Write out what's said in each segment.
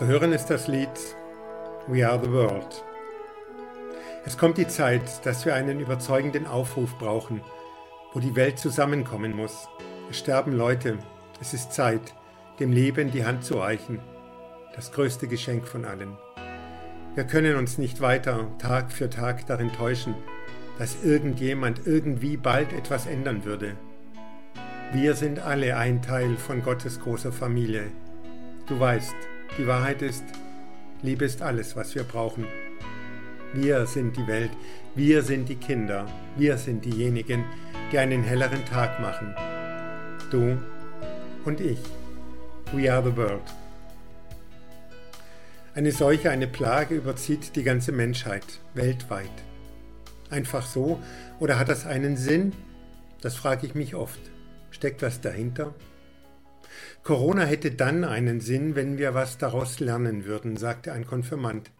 Zu hören ist das Lied We Are the World. Es kommt die Zeit, dass wir einen überzeugenden Aufruf brauchen, wo die Welt zusammenkommen muss. Es sterben Leute. Es ist Zeit, dem Leben die Hand zu reichen. Das größte Geschenk von allen. Wir können uns nicht weiter Tag für Tag darin täuschen, dass irgendjemand irgendwie bald etwas ändern würde. Wir sind alle ein Teil von Gottes großer Familie. Du weißt, die Wahrheit ist, Liebe ist alles, was wir brauchen. Wir sind die Welt, wir sind die Kinder, wir sind diejenigen, die einen helleren Tag machen. Du und ich. We are the world. Eine Seuche, eine Plage überzieht die ganze Menschheit weltweit. Einfach so oder hat das einen Sinn? Das frage ich mich oft. Steckt was dahinter? Corona hätte dann einen Sinn, wenn wir was daraus lernen würden, sagte ein Konfirmand.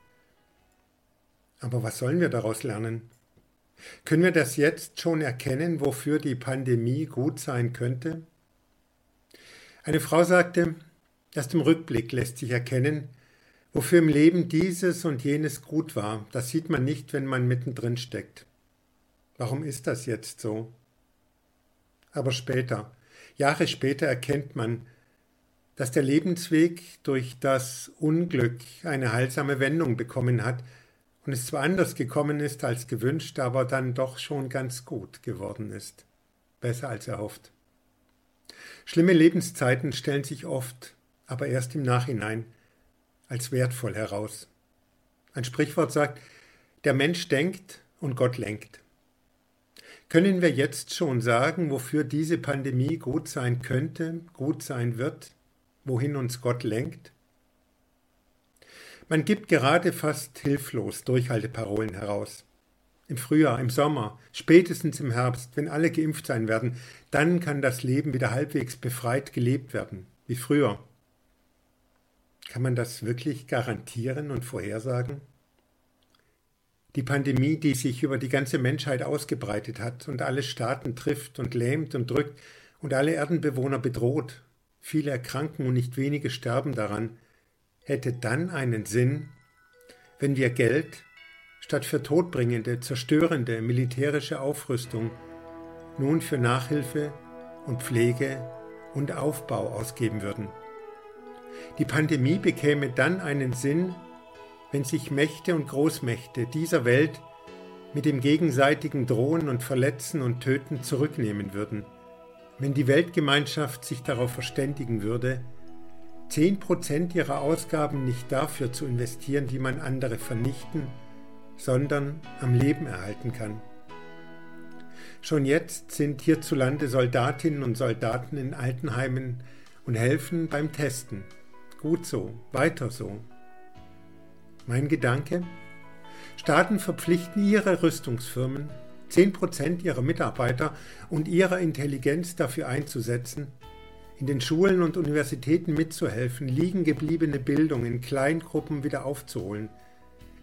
Aber was sollen wir daraus lernen? Können wir das jetzt schon erkennen, wofür die Pandemie gut sein könnte? Eine Frau sagte, erst im Rückblick lässt sich erkennen, wofür im Leben dieses und jenes gut war. Das sieht man nicht, wenn man mittendrin steckt. Warum ist das jetzt so? Aber später, Jahre später erkennt man, dass der Lebensweg durch das Unglück eine heilsame Wendung bekommen hat und es zwar anders gekommen ist als gewünscht, aber dann doch schon ganz gut geworden ist. Besser als erhofft. Schlimme Lebenszeiten stellen sich oft, aber erst im Nachhinein, als wertvoll heraus. Ein Sprichwort sagt, der Mensch denkt und Gott lenkt. Können wir jetzt schon sagen, wofür diese Pandemie gut sein könnte, gut sein wird? Wohin uns Gott lenkt? Man gibt gerade fast hilflos Durchhalteparolen heraus. Im Frühjahr, im Sommer, spätestens im Herbst, wenn alle geimpft sein werden, dann kann das Leben wieder halbwegs befreit gelebt werden, wie früher. Kann man das wirklich garantieren und vorhersagen? Die Pandemie, die sich über die ganze Menschheit ausgebreitet hat und alle Staaten trifft und lähmt und drückt und alle Erdenbewohner bedroht, viele erkranken und nicht wenige sterben daran, hätte dann einen Sinn, wenn wir Geld statt für todbringende, zerstörende militärische Aufrüstung nun für Nachhilfe und Pflege und Aufbau ausgeben würden. Die Pandemie bekäme dann einen Sinn, wenn sich Mächte und Großmächte dieser Welt mit dem gegenseitigen Drohen und Verletzen und Töten zurücknehmen würden – wenn die Weltgemeinschaft sich darauf verständigen würde, 10% ihrer Ausgaben nicht dafür zu investieren, wie man andere vernichten, sondern am Leben erhalten kann. Schon jetzt sind hierzulande Soldatinnen und Soldaten in Altenheimen und helfen beim Testen. Gut so, weiter so. Mein Gedanke? Staaten verpflichten ihre Rüstungsfirmen, 10% ihrer Mitarbeiter und ihrer Intelligenz dafür einzusetzen, in den Schulen und Universitäten mitzuhelfen, liegen gebliebene Bildung in Kleingruppen wieder aufzuholen,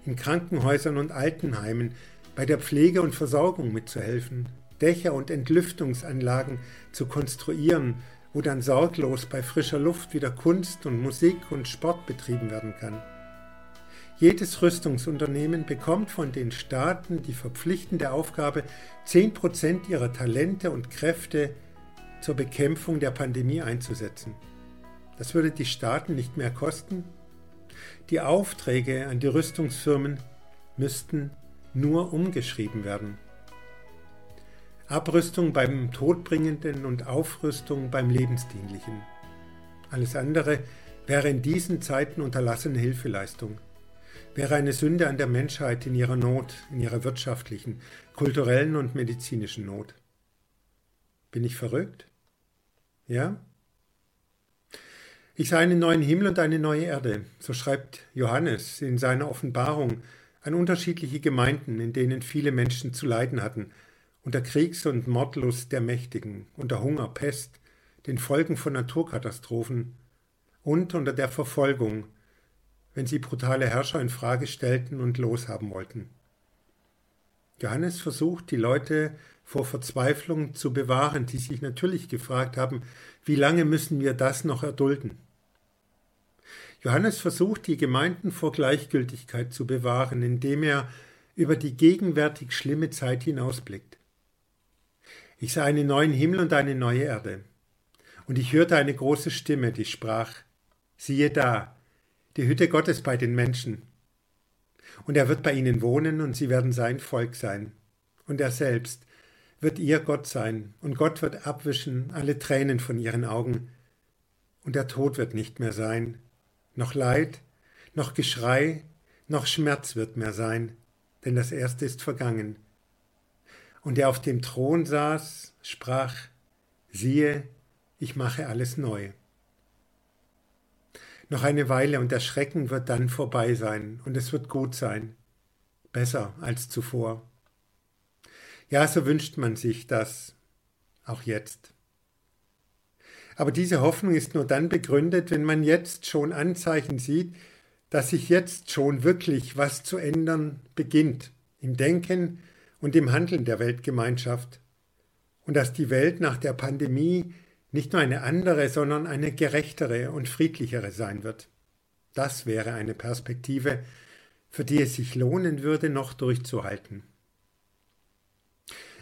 in Krankenhäusern und Altenheimen bei der Pflege und Versorgung mitzuhelfen, Dächer und Entlüftungsanlagen zu konstruieren, wo dann sorglos bei frischer Luft wieder Kunst und Musik und Sport betrieben werden kann. Jedes Rüstungsunternehmen bekommt von den Staaten die verpflichtende Aufgabe, 10% ihrer Talente und Kräfte zur Bekämpfung der Pandemie einzusetzen. Das würde die Staaten nicht mehr kosten. Die Aufträge an die Rüstungsfirmen müssten nur umgeschrieben werden. Abrüstung beim Todbringenden und Aufrüstung beim Lebensdienlichen. Alles andere wäre in diesen Zeiten unterlassene Hilfeleistung wäre eine Sünde an der Menschheit in ihrer Not, in ihrer wirtschaftlichen, kulturellen und medizinischen Not. Bin ich verrückt? Ja? Ich sah einen neuen Himmel und eine neue Erde, so schreibt Johannes in seiner Offenbarung an unterschiedliche Gemeinden, in denen viele Menschen zu leiden hatten, unter Kriegs- und Mordlust der Mächtigen, unter Hunger, Pest, den Folgen von Naturkatastrophen und unter der Verfolgung wenn sie brutale Herrscher in Frage stellten und loshaben wollten. Johannes versucht, die Leute vor Verzweiflung zu bewahren, die sich natürlich gefragt haben, wie lange müssen wir das noch erdulden? Johannes versucht, die Gemeinden vor Gleichgültigkeit zu bewahren, indem er über die gegenwärtig schlimme Zeit hinausblickt. Ich sah einen neuen Himmel und eine neue Erde. Und ich hörte eine große Stimme, die sprach, siehe da, die Hütte Gottes bei den Menschen. Und er wird bei ihnen wohnen und sie werden sein Volk sein. Und er selbst wird ihr Gott sein, und Gott wird abwischen alle Tränen von ihren Augen. Und der Tod wird nicht mehr sein, noch Leid, noch Geschrei, noch Schmerz wird mehr sein, denn das Erste ist vergangen. Und der auf dem Thron saß, sprach, siehe, ich mache alles neu. Noch eine Weile und der Schrecken wird dann vorbei sein und es wird gut sein, besser als zuvor. Ja, so wünscht man sich das auch jetzt. Aber diese Hoffnung ist nur dann begründet, wenn man jetzt schon Anzeichen sieht, dass sich jetzt schon wirklich was zu ändern beginnt im Denken und im Handeln der Weltgemeinschaft und dass die Welt nach der Pandemie nicht nur eine andere, sondern eine gerechtere und friedlichere sein wird. Das wäre eine Perspektive, für die es sich lohnen würde, noch durchzuhalten.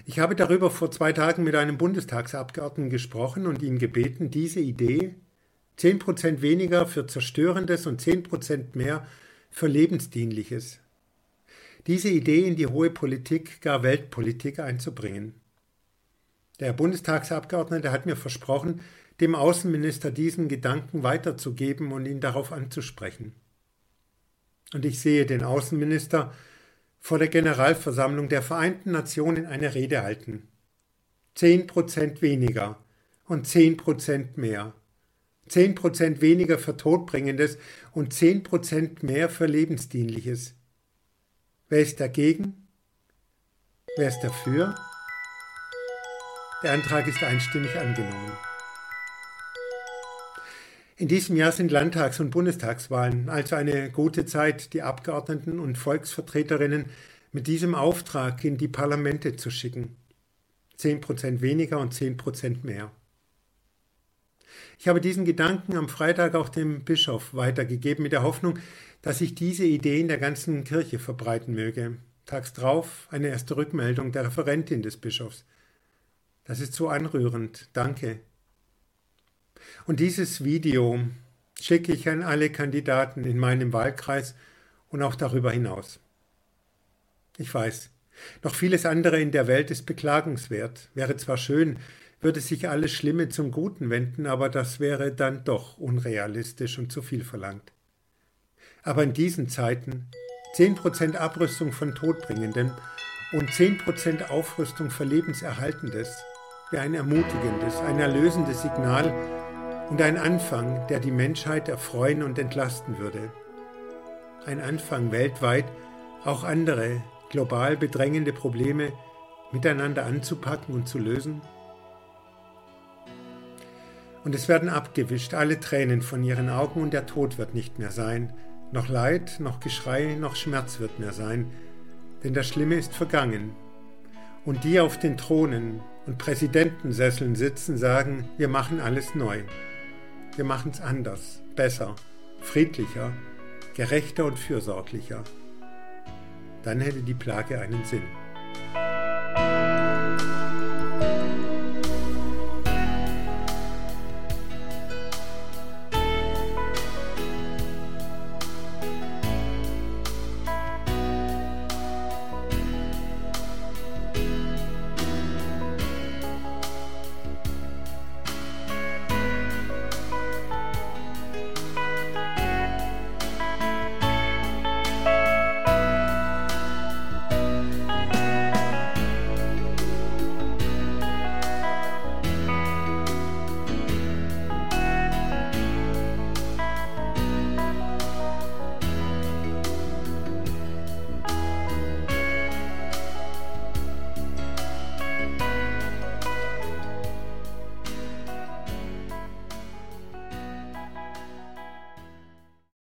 Ich habe darüber vor zwei Tagen mit einem Bundestagsabgeordneten gesprochen und ihn gebeten, diese Idee, zehn Prozent weniger für Zerstörendes und zehn Prozent mehr für Lebensdienliches, diese Idee in die hohe Politik, gar Weltpolitik einzubringen. Der Bundestagsabgeordnete hat mir versprochen, dem Außenminister diesen Gedanken weiterzugeben und ihn darauf anzusprechen. Und ich sehe den Außenminister vor der Generalversammlung der Vereinten Nationen eine Rede halten. Zehn Prozent weniger und zehn Prozent mehr. Zehn Prozent weniger für Todbringendes und zehn Prozent mehr für Lebensdienliches. Wer ist dagegen? Wer ist dafür? Der Antrag ist einstimmig angenommen. In diesem Jahr sind Landtags- und Bundestagswahlen, also eine gute Zeit, die Abgeordneten und Volksvertreterinnen mit diesem Auftrag in die Parlamente zu schicken. Zehn Prozent weniger und zehn Prozent mehr. Ich habe diesen Gedanken am Freitag auch dem Bischof weitergegeben, mit der Hoffnung, dass sich diese Idee in der ganzen Kirche verbreiten möge. Tags drauf eine erste Rückmeldung der Referentin des Bischofs. Das ist so anrührend. Danke. Und dieses Video schicke ich an alle Kandidaten in meinem Wahlkreis und auch darüber hinaus. Ich weiß, noch vieles andere in der Welt ist beklagenswert. Wäre zwar schön, würde sich alles Schlimme zum Guten wenden, aber das wäre dann doch unrealistisch und zu viel verlangt. Aber in diesen Zeiten 10% Abrüstung von Todbringendem und 10% Aufrüstung für Lebenserhaltendes wie ein ermutigendes, ein erlösendes Signal und ein Anfang, der die Menschheit erfreuen und entlasten würde. Ein Anfang weltweit, auch andere global bedrängende Probleme miteinander anzupacken und zu lösen? Und es werden abgewischt alle Tränen von ihren Augen und der Tod wird nicht mehr sein, noch Leid, noch Geschrei, noch Schmerz wird mehr sein, denn das Schlimme ist vergangen. Und die auf den Thronen, und Präsidentensesseln sitzen, sagen, wir machen alles neu. Wir machen es anders, besser, friedlicher, gerechter und fürsorglicher. Dann hätte die Plage einen Sinn.